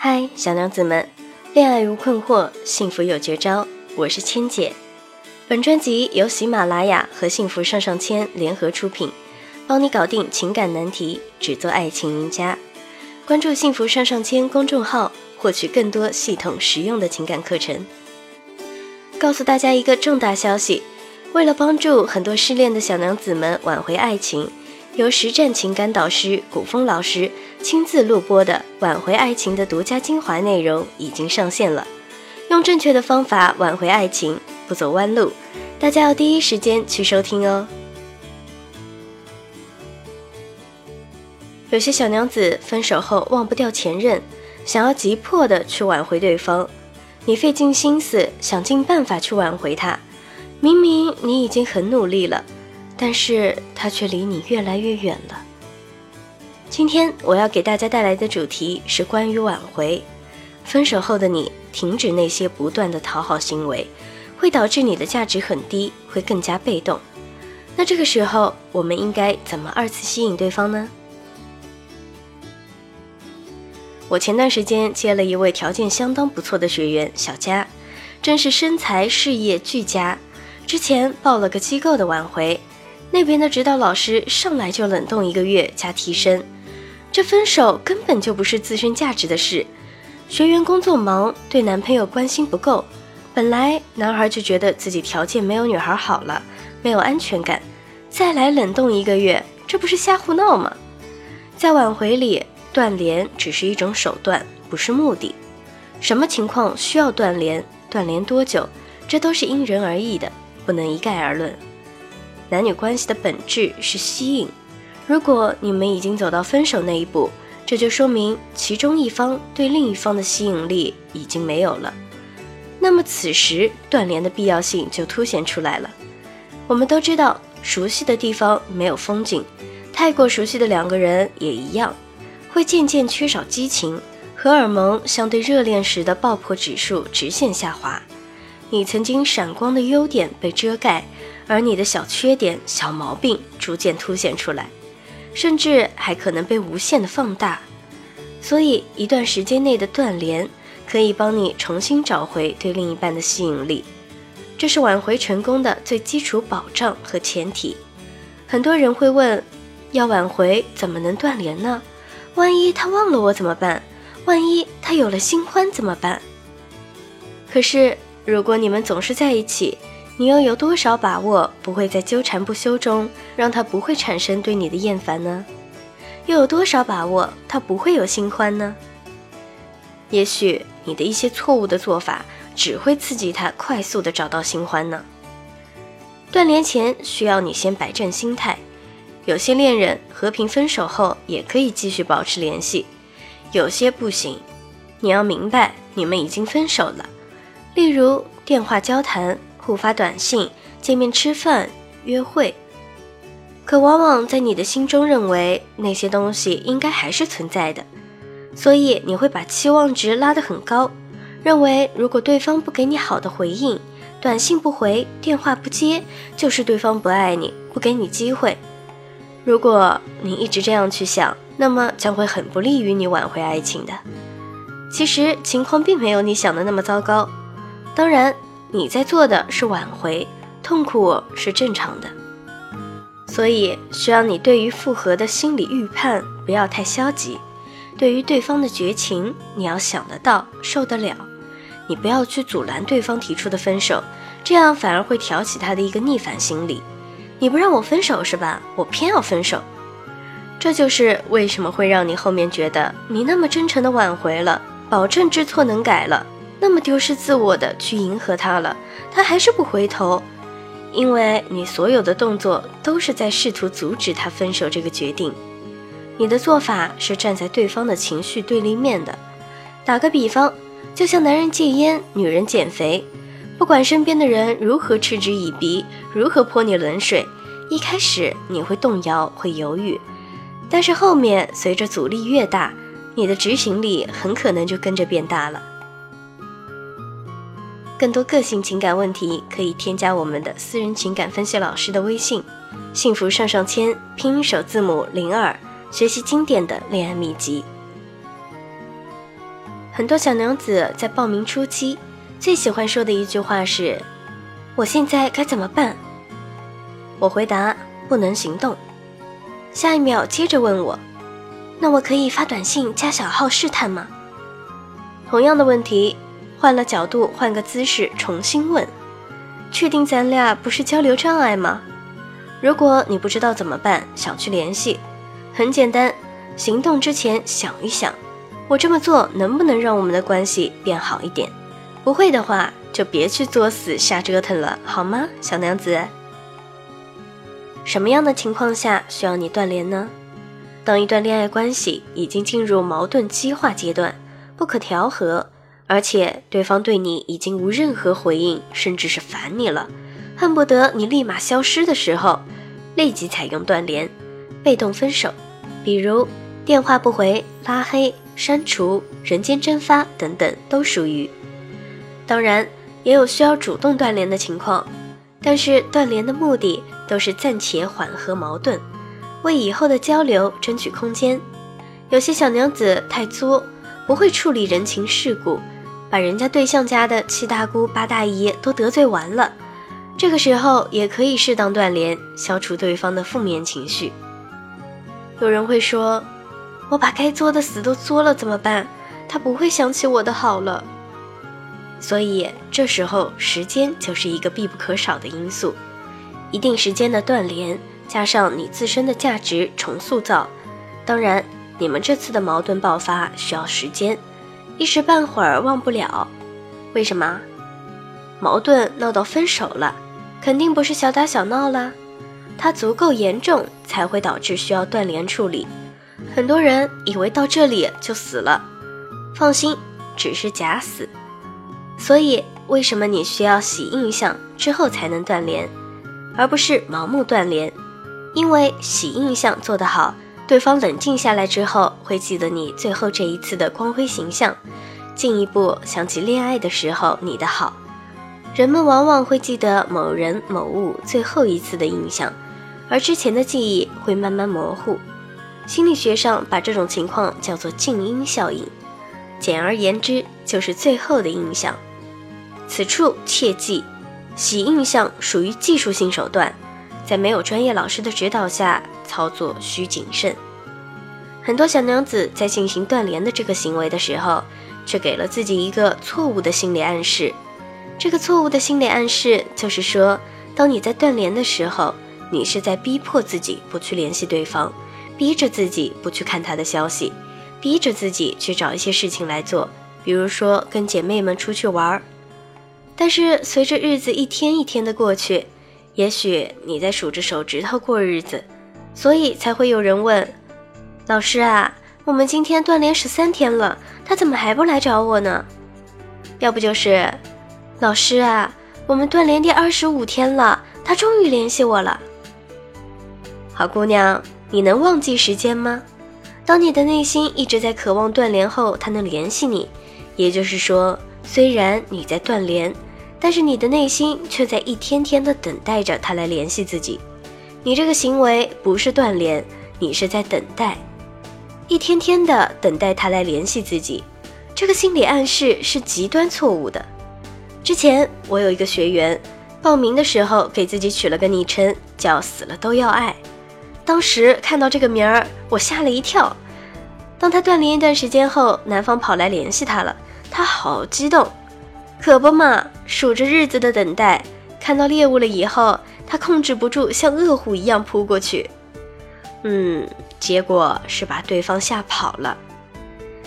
嗨，小娘子们，恋爱无困惑，幸福有绝招。我是千姐。本专辑由喜马拉雅和幸福上上签联合出品，帮你搞定情感难题，只做爱情赢家。关注幸福上上签公众号，获取更多系统实用的情感课程。告诉大家一个重大消息：为了帮助很多失恋的小娘子们挽回爱情。由实战情感导师古风老师亲自录播的挽回爱情的独家精华内容已经上线了。用正确的方法挽回爱情，不走弯路，大家要第一时间去收听哦。有些小娘子分手后忘不掉前任，想要急迫的去挽回对方，你费尽心思想尽办法去挽回他，明明你已经很努力了。但是他却离你越来越远了。今天我要给大家带来的主题是关于挽回。分手后的你，停止那些不断的讨好行为，会导致你的价值很低，会更加被动。那这个时候，我们应该怎么二次吸引对方呢？我前段时间接了一位条件相当不错的学员小佳，真是身材事业俱佳。之前报了个机构的挽回。那边的指导老师上来就冷冻一个月加提升，这分手根本就不是自身价值的事。学员工作忙，对男朋友关心不够，本来男孩就觉得自己条件没有女孩好了，没有安全感，再来冷冻一个月，这不是瞎胡闹吗？在挽回里，断联只是一种手段，不是目的。什么情况需要断联？断联多久？这都是因人而异的，不能一概而论。男女关系的本质是吸引。如果你们已经走到分手那一步，这就说明其中一方对另一方的吸引力已经没有了。那么此时断联的必要性就凸显出来了。我们都知道，熟悉的地方没有风景，太过熟悉的两个人也一样，会渐渐缺少激情，荷尔蒙相对热恋时的爆破指数直线下滑。你曾经闪光的优点被遮盖。而你的小缺点、小毛病逐渐凸显出来，甚至还可能被无限的放大。所以，一段时间内的断联可以帮你重新找回对另一半的吸引力，这是挽回成功的最基础保障和前提。很多人会问：要挽回怎么能断联呢？万一他忘了我怎么办？万一他有了新欢怎么办？可是，如果你们总是在一起，你又有多少把握不会在纠缠不休中让他不会产生对你的厌烦呢？又有多少把握他不会有新欢呢？也许你的一些错误的做法只会刺激他快速的找到新欢呢。断联前需要你先摆正心态，有些恋人和平分手后也可以继续保持联系，有些不行。你要明白你们已经分手了，例如电话交谈。互发短信、见面吃饭、约会，可往往在你的心中认为那些东西应该还是存在的，所以你会把期望值拉得很高，认为如果对方不给你好的回应，短信不回、电话不接，就是对方不爱你、不给你机会。如果你一直这样去想，那么将会很不利于你挽回爱情的。其实情况并没有你想的那么糟糕，当然。你在做的是挽回，痛苦是正常的，所以需要你对于复合的心理预判不要太消极。对于对方的绝情，你要想得到、受得了。你不要去阻拦对方提出的分手，这样反而会挑起他的一个逆反心理。你不让我分手是吧？我偏要分手。这就是为什么会让你后面觉得你那么真诚的挽回了，保证知错能改了。那么丢失自我的去迎合他了，他还是不回头，因为你所有的动作都是在试图阻止他分手这个决定。你的做法是站在对方的情绪对立面的。打个比方，就像男人戒烟，女人减肥，不管身边的人如何嗤之以鼻，如何泼你冷水，一开始你会动摇，会犹豫，但是后面随着阻力越大，你的执行力很可能就跟着变大了。更多个性情感问题，可以添加我们的私人情感分析老师的微信“幸福上上签”拼音首字母零二，学习经典的恋爱秘籍。很多小娘子在报名初期，最喜欢说的一句话是：“我现在该怎么办？”我回答：“不能行动。”下一秒接着问我：“那我可以发短信加小号试探吗？”同样的问题，换了角度，换个姿势，重新问：“确定咱俩不是交流障碍吗？”如果你不知道怎么办，想去联系，很简单，行动之前想一想。我这么做能不能让我们的关系变好一点？不会的话，就别去作死瞎折腾了，好吗，小娘子？什么样的情况下需要你断联呢？当一段恋爱关系已经进入矛盾激化阶段，不可调和，而且对方对你已经无任何回应，甚至是烦你了，恨不得你立马消失的时候，立即采用断联，被动分手，比如电话不回、拉黑。删除、人间蒸发等等都属于。当然，也有需要主动断联的情况，但是断联的目的都是暂且缓和矛盾，为以后的交流争取空间。有些小娘子太作，不会处理人情世故，把人家对象家的七大姑八大姨都得罪完了，这个时候也可以适当断联，消除对方的负面情绪。有人会说。我把该作的死都作了，怎么办？他不会想起我的好了。所以这时候时间就是一个必不可少的因素，一定时间的断联，加上你自身的价值重塑造。当然，你们这次的矛盾爆发需要时间，一时半会儿忘不了。为什么？矛盾闹到分手了，肯定不是小打小闹了，它足够严重才会导致需要断联处理。很多人以为到这里就死了，放心，只是假死。所以，为什么你需要洗印象之后才能断联，而不是盲目断联？因为洗印象做得好，对方冷静下来之后会记得你最后这一次的光辉形象，进一步想起恋爱的时候你的好。人们往往会记得某人某物最后一次的印象，而之前的记忆会慢慢模糊。心理学上把这种情况叫做静音效应，简而言之就是最后的印象。此处切记，洗印象属于技术性手段，在没有专业老师的指导下操作需谨慎。很多小娘子在进行断联的这个行为的时候，却给了自己一个错误的心理暗示。这个错误的心理暗示就是说，当你在断联的时候，你是在逼迫自己不去联系对方。逼着自己不去看他的消息，逼着自己去找一些事情来做，比如说跟姐妹们出去玩儿。但是随着日子一天一天的过去，也许你在数着手指头过日子，所以才会有人问：“老师啊，我们今天断联十三天了，他怎么还不来找我呢？”要不就是：“老师啊，我们断联第二十五天了，他终于联系我了。”好姑娘。你能忘记时间吗？当你的内心一直在渴望断联后，他能联系你，也就是说，虽然你在断联，但是你的内心却在一天天的等待着他来联系自己。你这个行为不是断联，你是在等待，一天天的等待他来联系自己。这个心理暗示是极端错误的。之前我有一个学员，报名的时候给自己取了个昵称，叫“死了都要爱”。当时看到这个名儿，我吓了一跳。当他断联一段时间后，男方跑来联系他了，他好激动。可不嘛，数着日子的等待，看到猎物了以后，他控制不住像饿虎一样扑过去。嗯，结果是把对方吓跑了。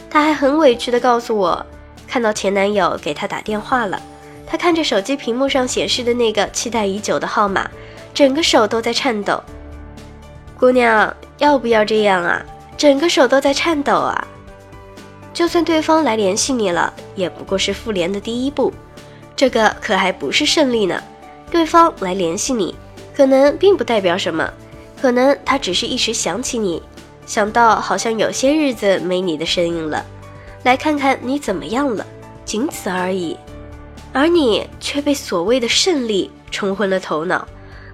他还很委屈地告诉我，看到前男友给他打电话了。他看着手机屏幕上显示的那个期待已久的号码，整个手都在颤抖。姑娘，要不要这样啊？整个手都在颤抖啊！就算对方来联系你了，也不过是复联的第一步，这个可还不是胜利呢。对方来联系你，可能并不代表什么，可能他只是一时想起你，想到好像有些日子没你的身影了，来看看你怎么样了，仅此而已。而你却被所谓的胜利冲昏了头脑，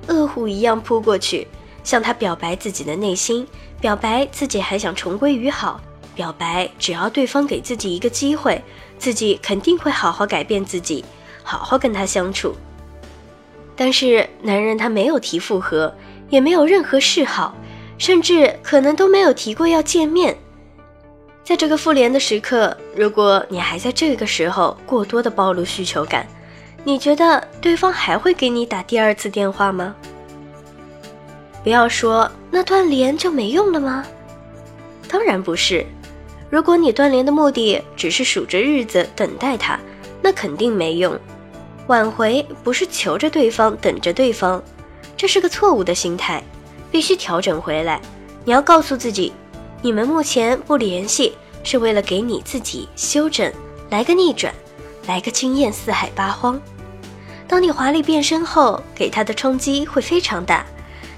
饿虎一样扑过去。向他表白自己的内心，表白自己还想重归于好，表白，只要对方给自己一个机会，自己肯定会好好改变自己，好好跟他相处。但是男人他没有提复合，也没有任何示好，甚至可能都没有提过要见面。在这个复联的时刻，如果你还在这个时候过多的暴露需求感，你觉得对方还会给你打第二次电话吗？不要说那断联就没用了吗？当然不是。如果你断联的目的只是数着日子等待他，那肯定没用。挽回不是求着对方，等着对方，这是个错误的心态，必须调整回来。你要告诉自己，你们目前不联系，是为了给你自己修整，来个逆转，来个惊艳四海八荒。当你华丽变身后，给他的冲击会非常大，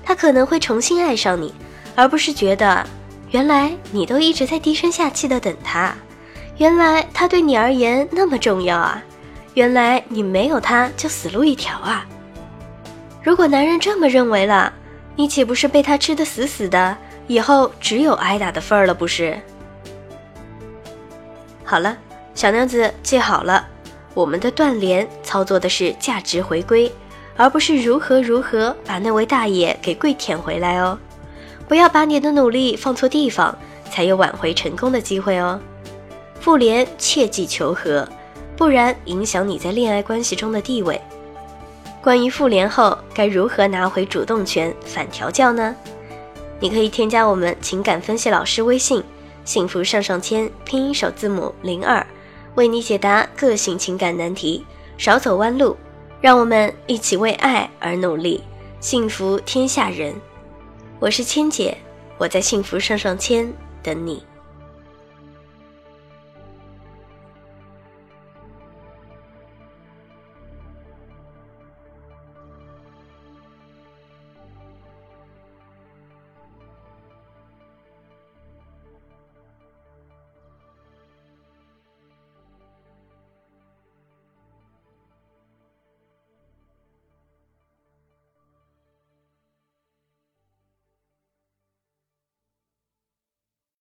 他可能会重新爱上你，而不是觉得原来你都一直在低声下气的等他，原来他对你而言那么重要啊。原来你没有他就死路一条啊！如果男人这么认为了，你岂不是被他吃得死死的？以后只有挨打的份儿了，不是？好了，小娘子记好了，我们的断联操作的是价值回归，而不是如何如何把那位大爷给跪舔回来哦。不要把你的努力放错地方，才有挽回成功的机会哦。复联切记求和。不然影响你在恋爱关系中的地位。关于复联后该如何拿回主动权、反调教呢？你可以添加我们情感分析老师微信“幸福上上签”拼音首字母零二，为你解答个性情感难题，少走弯路。让我们一起为爱而努力，幸福天下人。我是千姐，我在幸福上上签等你。